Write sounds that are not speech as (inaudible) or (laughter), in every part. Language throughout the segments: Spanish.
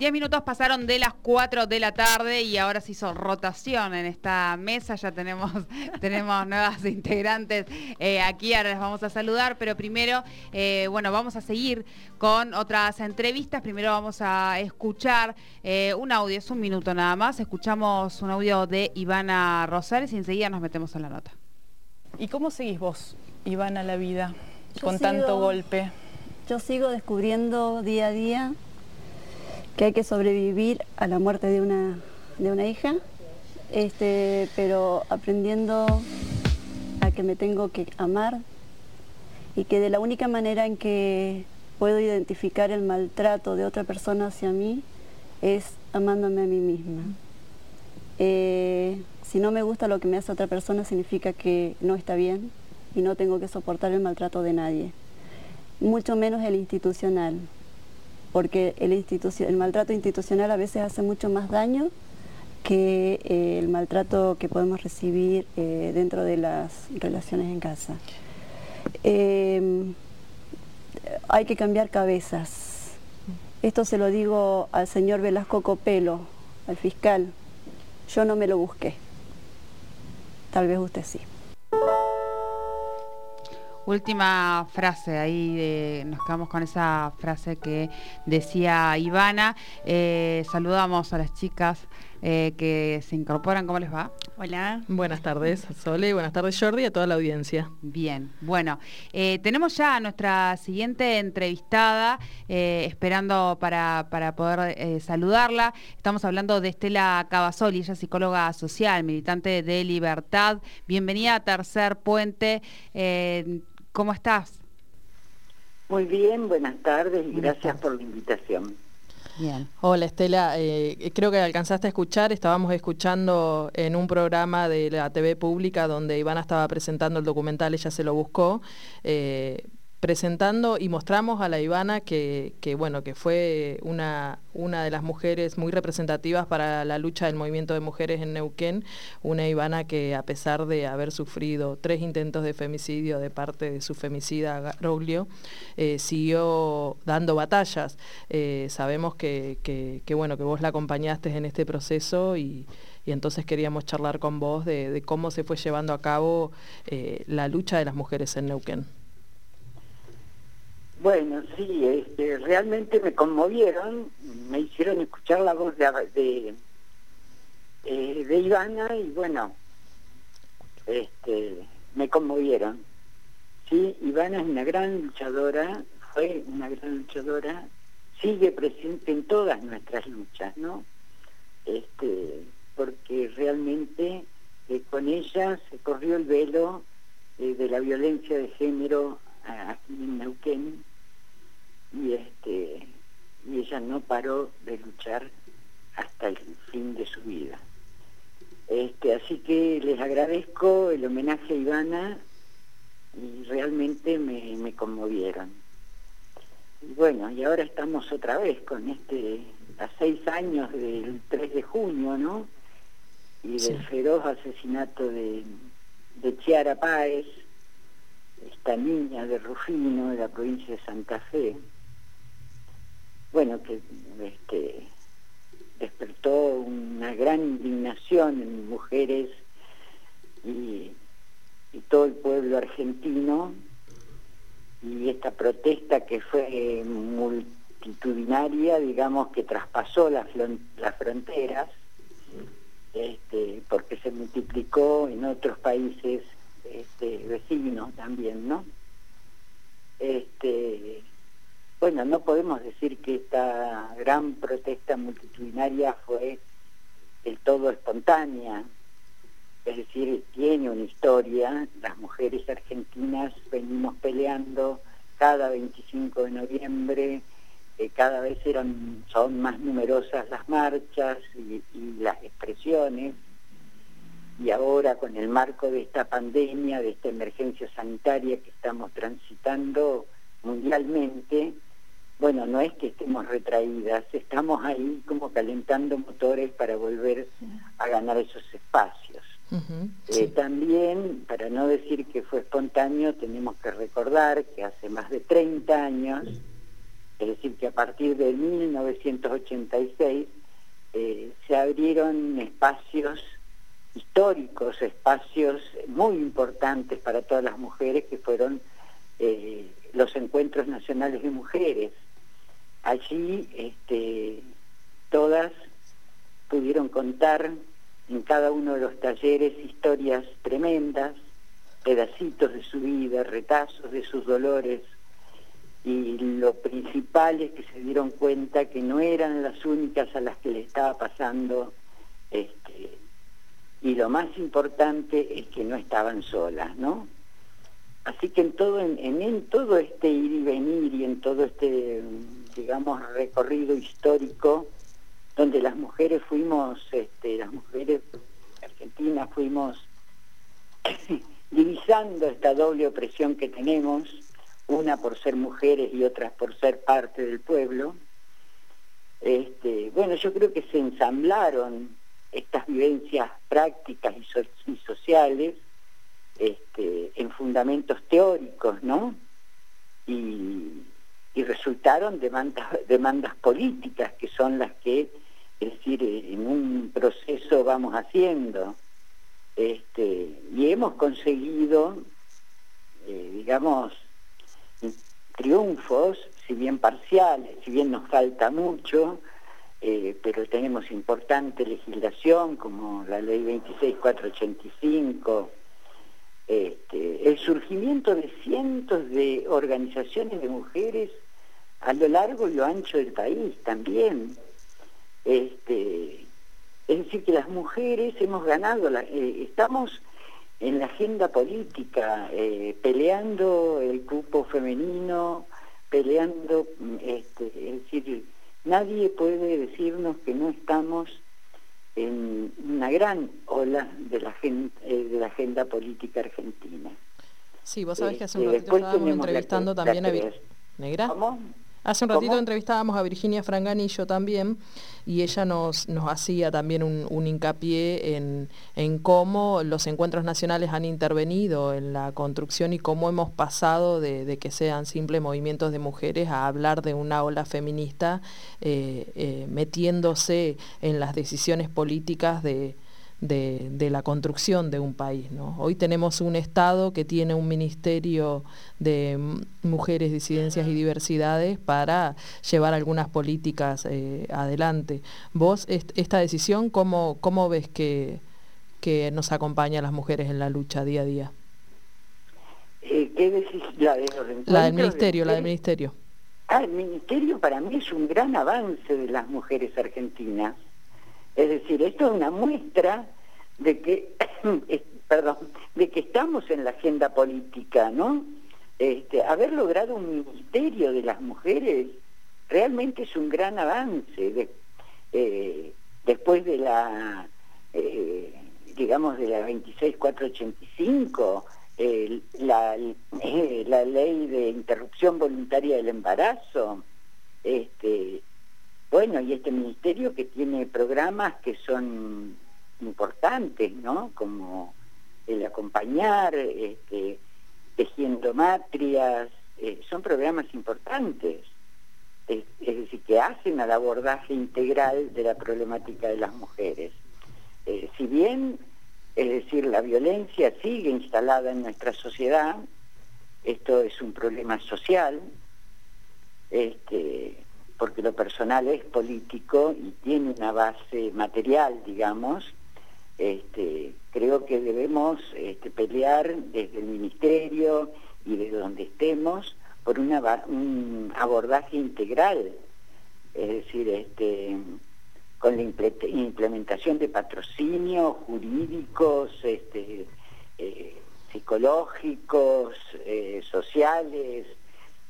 Diez minutos pasaron de las 4 de la tarde y ahora se hizo rotación en esta mesa. Ya tenemos, (laughs) tenemos nuevas integrantes eh, aquí, ahora les vamos a saludar, pero primero, eh, bueno, vamos a seguir con otras entrevistas. Primero vamos a escuchar eh, un audio, es un minuto nada más. Escuchamos un audio de Ivana Rosales y enseguida nos metemos en la nota. ¿Y cómo seguís vos, Ivana, la vida con tanto golpe? Yo sigo descubriendo día a día que hay que sobrevivir a la muerte de una, de una hija, este, pero aprendiendo a que me tengo que amar y que de la única manera en que puedo identificar el maltrato de otra persona hacia mí es amándome a mí misma. Eh, si no me gusta lo que me hace otra persona significa que no está bien y no tengo que soportar el maltrato de nadie, mucho menos el institucional porque el, maltrato institucional a veces hace mucho más daño que eh, el maltrato que podemos recibir eh, dentro de las relaciones en casa. Em, hay que cambiar cabezas. Esto se lo digo al señor Velasco Copelo, al fiscal. Yo no me lo busqué. Tal vez usted sí. Última frase, ahí nos quedamos con esa frase que decía Ivana. Eh, saludamos a las chicas eh, que se incorporan. ¿Cómo les va? Hola. Buenas tardes, Sole. Buenas tardes, Jordi, a toda la audiencia. Bien, bueno, eh, tenemos ya a nuestra siguiente entrevistada, esperando para, poder saludarla. Estamos hablando de Estela Cavasoli, ella es psicóloga social, militante de Libertad. Bienvenida a Tercer Puente. ¿Cómo estás? Muy bien, buenas tardes y gracias por la invitación. Bien. Hola Estela, eh, creo que alcanzaste a escuchar, estábamos escuchando en un programa de la TV pública donde Ivana estaba presentando el documental, ella se lo buscó. Eh, presentando y mostramos a la Ivana que, bueno, que fue una, una de las mujeres muy representativas para la lucha del movimiento de mujeres en Neuquén, una Ivana que a pesar de haber sufrido tres intentos de femicidio de parte de su femicida Garoglio, eh, siguió dando batallas. Eh, sabemos que, que, bueno, que vos la acompañaste en este proceso y, entonces queríamos charlar con vos de, cómo se fue llevando a cabo eh, la lucha de las mujeres en Neuquén. Bueno, sí, este, realmente me conmovieron, me hicieron escuchar la voz de, eh, de Ivana y bueno, este, me conmovieron. Sí, Ivana es una gran luchadora, fue una gran luchadora, sigue presente en todas nuestras luchas, ¿no? Este, porque realmente eh, con ella se corrió el velo eh, de la violencia de género aquí en Neuquén y este y ella no paró de luchar hasta el fin de su vida. Este, así que les agradezco el homenaje a Ivana y realmente me, me conmovieron. Y bueno, y ahora estamos otra vez con este, a seis años del 3 de junio, ¿no? Y del feroz asesinato de, de Chiara Páez, esta niña de Rufino, de la provincia de Santa Fe bueno, que este, despertó una gran indignación en mujeres y, todo el pueblo argentino y esta protesta que fue multitudinaria, digamos, que traspasó las, las fronteras, este, porque se multiplicó en otros países este, vecinos también, ¿no? Este, bueno, no podemos decir que esta gran protesta multitudinaria fue del todo espontánea, es decir, tiene una historia, las mujeres argentinas venimos peleando cada 25 de noviembre, eh, cada vez eran, son más numerosas las marchas y, y las expresiones, y ahora con el marco de esta pandemia, de esta emergencia sanitaria que estamos transitando mundialmente, bueno, no es que estemos retraídas, estamos ahí como calentando motores para volver a ganar esos espacios. Eh, también, para no decir que fue espontáneo, tenemos que recordar que hace más de 30 años Es decir, que a partir de 1986 eh, se abrieron espacios históricos, espacios muy importantes para todas las mujeres que fueron eh, los encuentros nacionales de mujeres. Allí este, todas pudieron contar en cada uno de los talleres historias tremendas, pedacitos de su vida, retazos de sus dolores, y lo principal es que se dieron cuenta que no eran las únicas a las que le estaba pasando este, y lo más importante es que no estaban solas, ¿no? Así que en todo, en, todo este ir y venir y en todo este, digamos, recorrido histórico, donde las mujeres fuimos, este, las mujeres argentinas fuimos (coughs) divisando esta doble opresión que tenemos, una por ser mujeres y otras por ser parte del pueblo. Este, bueno, yo creo que se ensamblaron estas vivencias prácticas y, sociales este, en fundamentos teóricos, ¿no? Y, resultaron (laughs) demandas, políticas que son las que, es decir, en un proceso vamos haciendo. Este, y hemos conseguido, eh, digamos, triunfos, si bien parciales, si bien nos falta mucho, eh, pero tenemos importante legislación como la ley 26485, este, el surgimiento de cientos de organizaciones de mujeres a lo largo y lo ancho del país también. Este, es decir, que las mujeres hemos ganado, eh, estamos en la agenda política, eh, peleando el cupo femenino, peleando, mm, este, es decir, nadie puede decirnos que no estamos en una gran ola de la, eh, de la agenda política argentina. Sí, vos sabés que hace un ratito estábamos entrevistando también a... ¿Negra? ¿Cómo? Hace un ratito entrevistábamos a Virginia Franganillo también y ella nos, nos hacía también un, hincapié en, en, cómo los encuentros nacionales han intervenido en la construcción y cómo hemos pasado de, que sean simples movimientos de mujeres a hablar de una ola feminista eh, eh, metiéndose en las decisiones políticas de, de, la construcción de un país. ¿no? Hoy tenemos un Estado que tiene un Ministerio de Mujeres, Disidencias y Diversidades para llevar algunas políticas eh, adelante. Vos, esta decisión, ¿cómo, cómo ves que, que nos acompaña a las mujeres en la lucha día a día? Eh, ¿Qué decís? La, la del ministerio, la del ministerio. Ah, el ministerio para mí es un gran avance de las mujeres argentinas es decir, esto es una muestra de que, (clears throat) perdón, de que estamos en la agenda política, ¿no? Este, haber logrado un ministerio de las mujeres realmente es un gran avance. Eh, después de la, eh, digamos, de la 26485, la, eh, la ley de interrupción voluntaria del embarazo, este, bueno, y este ministerio que tiene programas que son importantes, ¿no? Como el acompañar, este, tejiendo matrias, eh, son programas importantes, es, decir, que hacen al abordaje integral de la problemática de las mujeres. Eh, si bien, es decir, la violencia sigue instalada en nuestra sociedad, esto es un problema social, este, porque lo personal es político y tiene una base material, digamos, este, creo que debemos este, pelear desde el ministerio y de donde estemos por un abordaje integral, es decir, este, con la implementación de patrocinios jurídicos, este, eh, psicológicos, eh, sociales,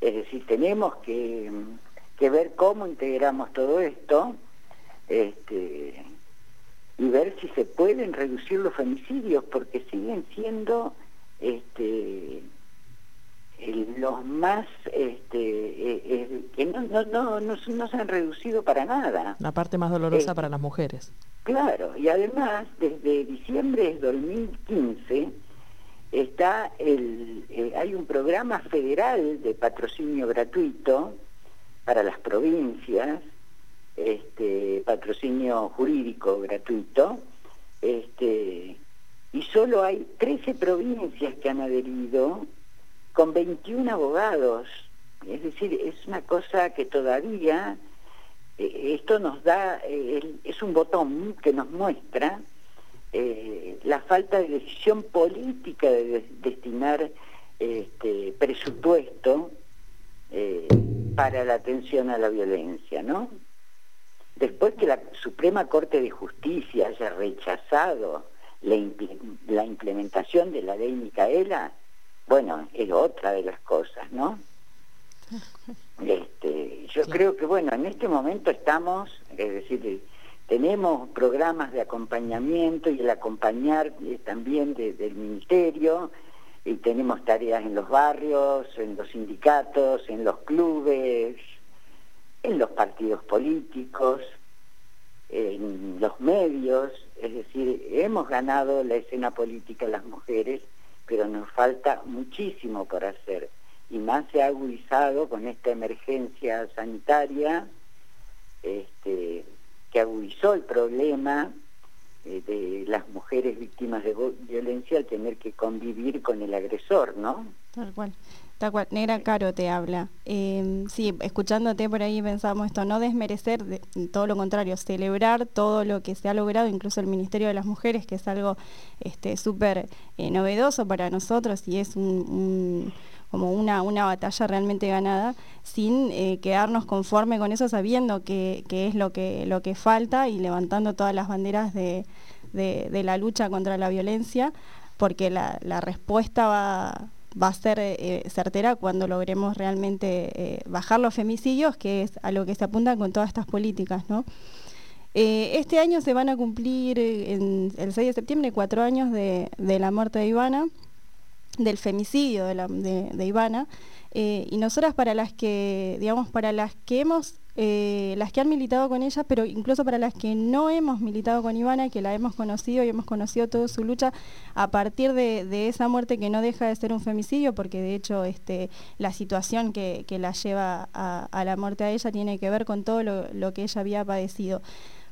es decir, tenemos que que ver cómo integramos todo esto este, y ver si se pueden reducir los femicidios, porque siguen siendo este, los más este, eh, eh, que no, no, no, no, se han reducido para nada. La parte más dolorosa para las mujeres. Claro, y además desde diciembre de 2015 está el, eh, hay un programa federal de patrocinio gratuito para las provincias, este, patrocinio jurídico gratuito, este, y solo hay 13 provincias que han adherido con 21 abogados. Es decir, es una cosa que todavía eh, esto nos da, eh, es un botón que nos muestra eh, la falta de decisión política de, destinar este, presupuesto para la atención a la violencia, ¿no? Después que la Suprema Corte de Justicia haya rechazado la, implementación de la ley Micaela, bueno, es otra de las cosas, ¿no? (laughs) Este, yo creo que, bueno, en este momento estamos, es decir, tenemos programas de acompañamiento y el acompañar eh, también del ministerio, y tenemos tareas en los barrios, en los sindicatos, en los clubes, en los partidos políticos, en los medios, es decir, hemos ganado la escena política las mujeres, pero nos falta muchísimo por hacer. Y más se ha agudizado con esta emergencia sanitaria, este, que agudizó el problema eh, de las mujeres víctimas de violencia al tener que convivir con el agresor, ¿no? Tal cual. Tal cual, Negra Caro te habla. Em, sí, escuchándote por ahí pensamos esto, no desmerecer, todo lo contrario, celebrar todo lo que se ha logrado, incluso el Ministerio de las Mujeres, que es algo este, súper eh, novedoso para nosotros y es como una, una batalla realmente ganada, sin eh, quedarnos conforme con eso, sabiendo que, es lo que, lo que falta y levantando todas las banderas de, la lucha contra la violencia, porque la, la respuesta va va a ser eh, certera cuando logremos realmente eh, bajar los femicidios, que es a lo que se apunta con todas estas políticas. Eh, este año se van a cumplir, el 6 de septiembre, cuatro años de, la muerte de Ivana, del femicidio de, de Ivana, y nosotras para las que, digamos, para las que hemos eh, las que han militado con ella, pero incluso para las que no hemos militado con Ivana, que la hemos conocido y hemos conocido toda su lucha a partir de, esa muerte que no deja de ser un femicidio, porque de hecho este, la situación que, la lleva a, la muerte a ella tiene que ver con todo lo, que ella había padecido.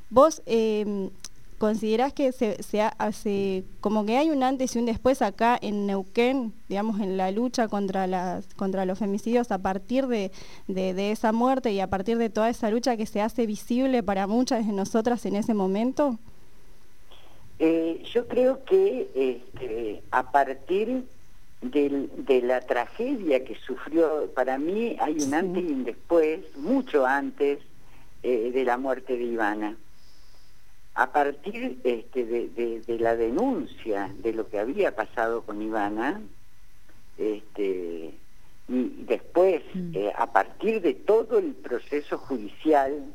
Vos, eh, ¿Considerás que se, hace como que hay un antes y un después acá en Neuquén, digamos, en la lucha contra, las, contra los femicidios a partir de, esa muerte y a partir de toda esa lucha que se hace visible para muchas de nosotras en ese momento? Eh, yo creo que este, a partir de la tragedia que sufrió, para mí hay un antes y un después, mucho antes eh, de la muerte de Ivana a partir este, de, la denuncia de lo que había pasado con Ivana, este, y después, mm. eh, a partir de todo el proceso judicial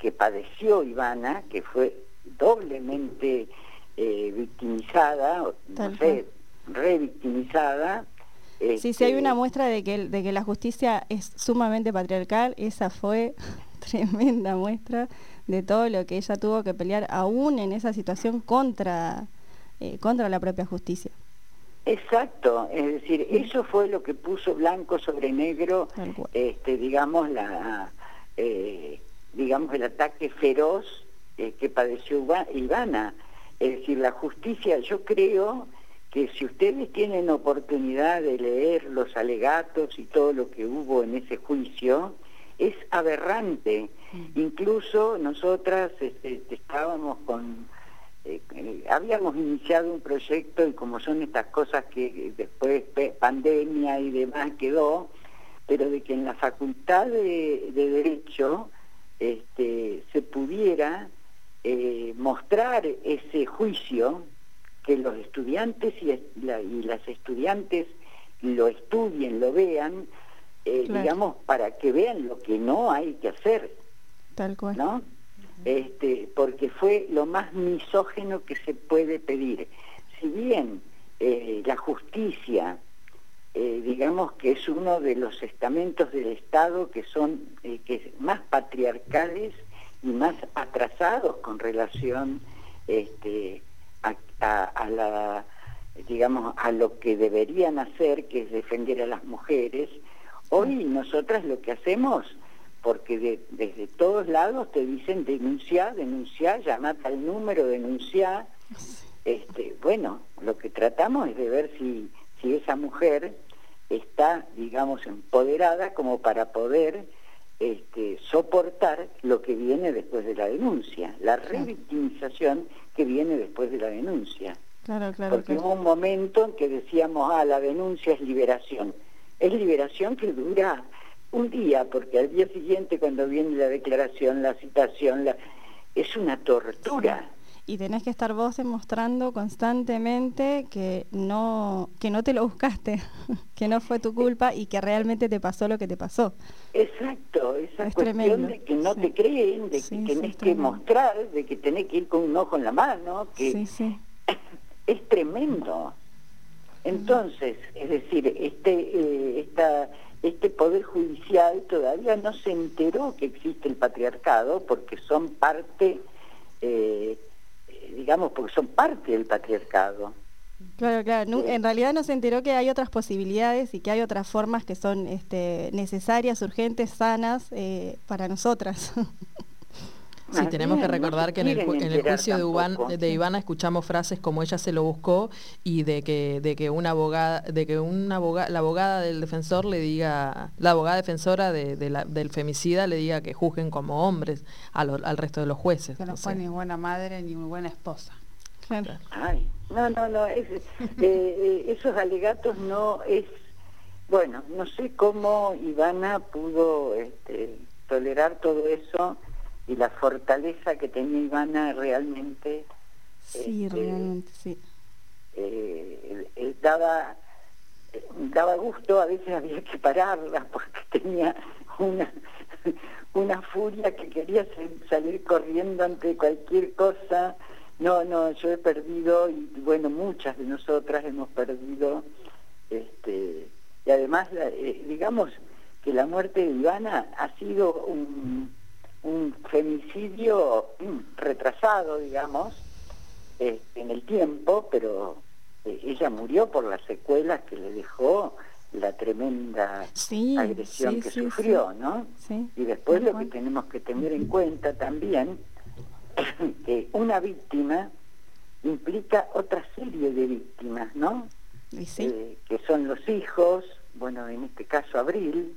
que padeció Ivana, que fue doblemente eh, victimizada, no sé, revictimizada. sí, sí hay una este, muestra de que, de que la justicia es sumamente patriarcal, esa fue (laughs) tremenda muestra de todo lo que ella tuvo que pelear aún en esa situación contra, eh, contra la propia justicia. Exacto, es decir, eso fue lo que puso blanco sobre negro, este, digamos, la, eh, digamos, el ataque feroz eh, que padeció Ivana. Es decir, la justicia, yo creo que si ustedes tienen oportunidad de leer los alegatos y todo lo que hubo en ese juicio, es aberrante. Mm. Incluso nosotras este, estábamos con, eh, eh, habíamos iniciado un proyecto y como son estas cosas que después pandemia y demás quedó, pero de que en la facultad de, Derecho este, se pudiera eh, mostrar ese juicio, que los estudiantes y, y las estudiantes lo estudien, lo vean, eh, digamos, para que vean lo que no hay que hacer. Tal cual. ¿No? Este, porque fue lo más misógeno que se puede pedir. Si bien eh, la justicia, eh, digamos que es uno de los estamentos del Estado que son que más patriarcales y más atrasados con relación este, a, la digamos a lo que deberían hacer que es defender a las mujeres Hoy nosotras lo que hacemos, porque desde todos lados te dicen denunciar, denunciar, llamar al número, denunciar. Este, bueno, lo que tratamos es de ver si, si esa mujer está, digamos, empoderada como para poder este, soportar lo que viene después de la denuncia, la revictimización que viene después de la denuncia. Claro, claro, Porque hubo un momento en que decíamos, ah, la denuncia es liberación. Es liberación que dura un día, porque al día siguiente cuando viene la declaración, la citación, la... es una tortura. Y tenés que estar vos demostrando constantemente que no, que no te lo buscaste, (laughs) que no fue tu culpa y que realmente te pasó lo que te pasó. Exacto, esa cuestión de que no te creen, de que tenés que mostrar, de que tenés que ir con un ojo en la mano, que (laughs) es tremendo. Entonces, es decir, este, eh, esta, este poder judicial todavía no se enteró que existe el patriarcado porque son parte eh, digamos, porque son parte del patriarcado. Claro, claro. En realidad no se enteró que hay otras posibilidades y que hay otras formas que son este, necesarias, urgentes, sanas eh, para nosotras. (laughs) Sí, tenemos que recordar que en el, juicio de, de, Ivana escuchamos frases como ella se lo buscó y de que, de que una abogada, de que una abogada, la abogada del defensor le diga, la abogada defensora de, la, del femicida le diga que juzguen como hombres al resto de los jueces. Que no fue ni buena madre ni muy buena esposa. Ay, no, no, no, eh, (laughs) eh, esos alegatos no es, bueno, no sé cómo Ivana pudo este, tolerar todo eso y la fortaleza que tenía Ivana realmente sí este, realmente sí. eh, daba daba gusto a veces había que pararla (laughs) porque tenía una una furia que quería salir corriendo ante cualquier cosa. No no yo he perdido y bueno muchas de nosotras hemos perdido este y además eh, digamos que la muerte de Ivana ha sido un un femicidio retrasado, digamos, eh, en el tiempo, pero eh, ella murió por las secuelas que le dejó la tremenda agresión que sufrió, ¿no? Y después lo que tenemos que tener en cuenta también que una víctima implica otra serie de víctimas, ¿no? Eh, que son los hijos, bueno, en este caso Abril,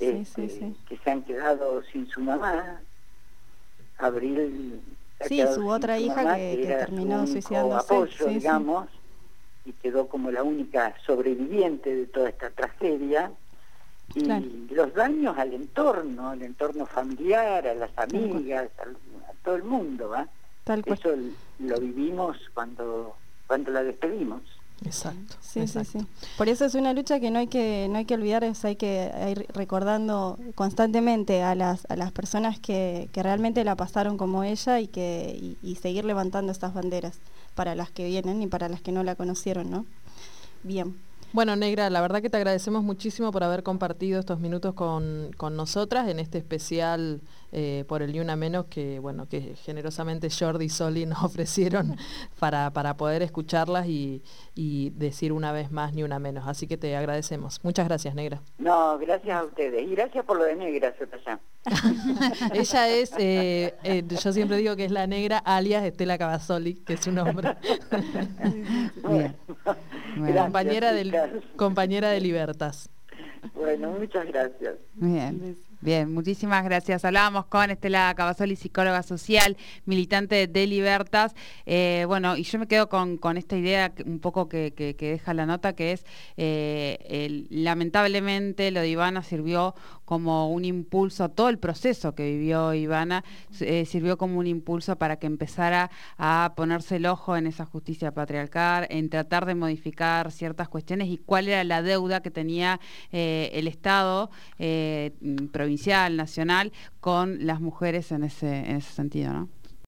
este, que se han quedado sin su mamá. Abril. Sí, su otra hija que, terminó suicidándose. apoyo, digamos, y quedó como la única sobreviviente de toda esta tragedia. Y los daños al entorno, al entorno familiar, a las amigas, a, todo el mundo, ¿va? Eso lo vivimos cuando, cuando la despedimos. Exacto. Sí, sí, sí. Por eso es una lucha que no hay que, no hay que olvidar, es, hay que ir recordando constantemente a las, a las personas que, que realmente la pasaron como ella y que y, seguir levantando estas banderas para las que vienen y para las que no la conocieron, ¿no? Bien. Bueno, Negra, la verdad que te agradecemos muchísimo por haber compartido estos minutos con, con nosotras en este especial eh, por el Ni Una Menos que, bueno, que generosamente Jordi y Soli nos (laughs) ofrecieron para, para poder escucharlas y, decir una vez más Ni Una Menos. Así que te agradecemos. Muchas gracias, Negra. No, gracias a ustedes. Y gracias por lo de Negra, (laughs) Ella es, eh, eh, yo siempre digo que es la negra alias Estela Cavazoli, que es su nombre. (laughs) compañera, del, compañera de Libertas. Bueno, muchas gracias. Bien. Bien, muchísimas gracias. Hablábamos con Estela Cavazoli, psicóloga social, militante de Libertas. Eh, bueno, y yo me quedo con, esta idea un poco que, deja la nota, que es, eh, lamentablemente, lo de Ivana sirvió como un impulso, todo el proceso que vivió Ivana eh, sirvió como un impulso para que empezara a ponerse el ojo en esa justicia patriarcal, en tratar de modificar ciertas cuestiones y cuál era la deuda que tenía el Estado nacional, con las mujeres en ese, en ese sentido, ¿no?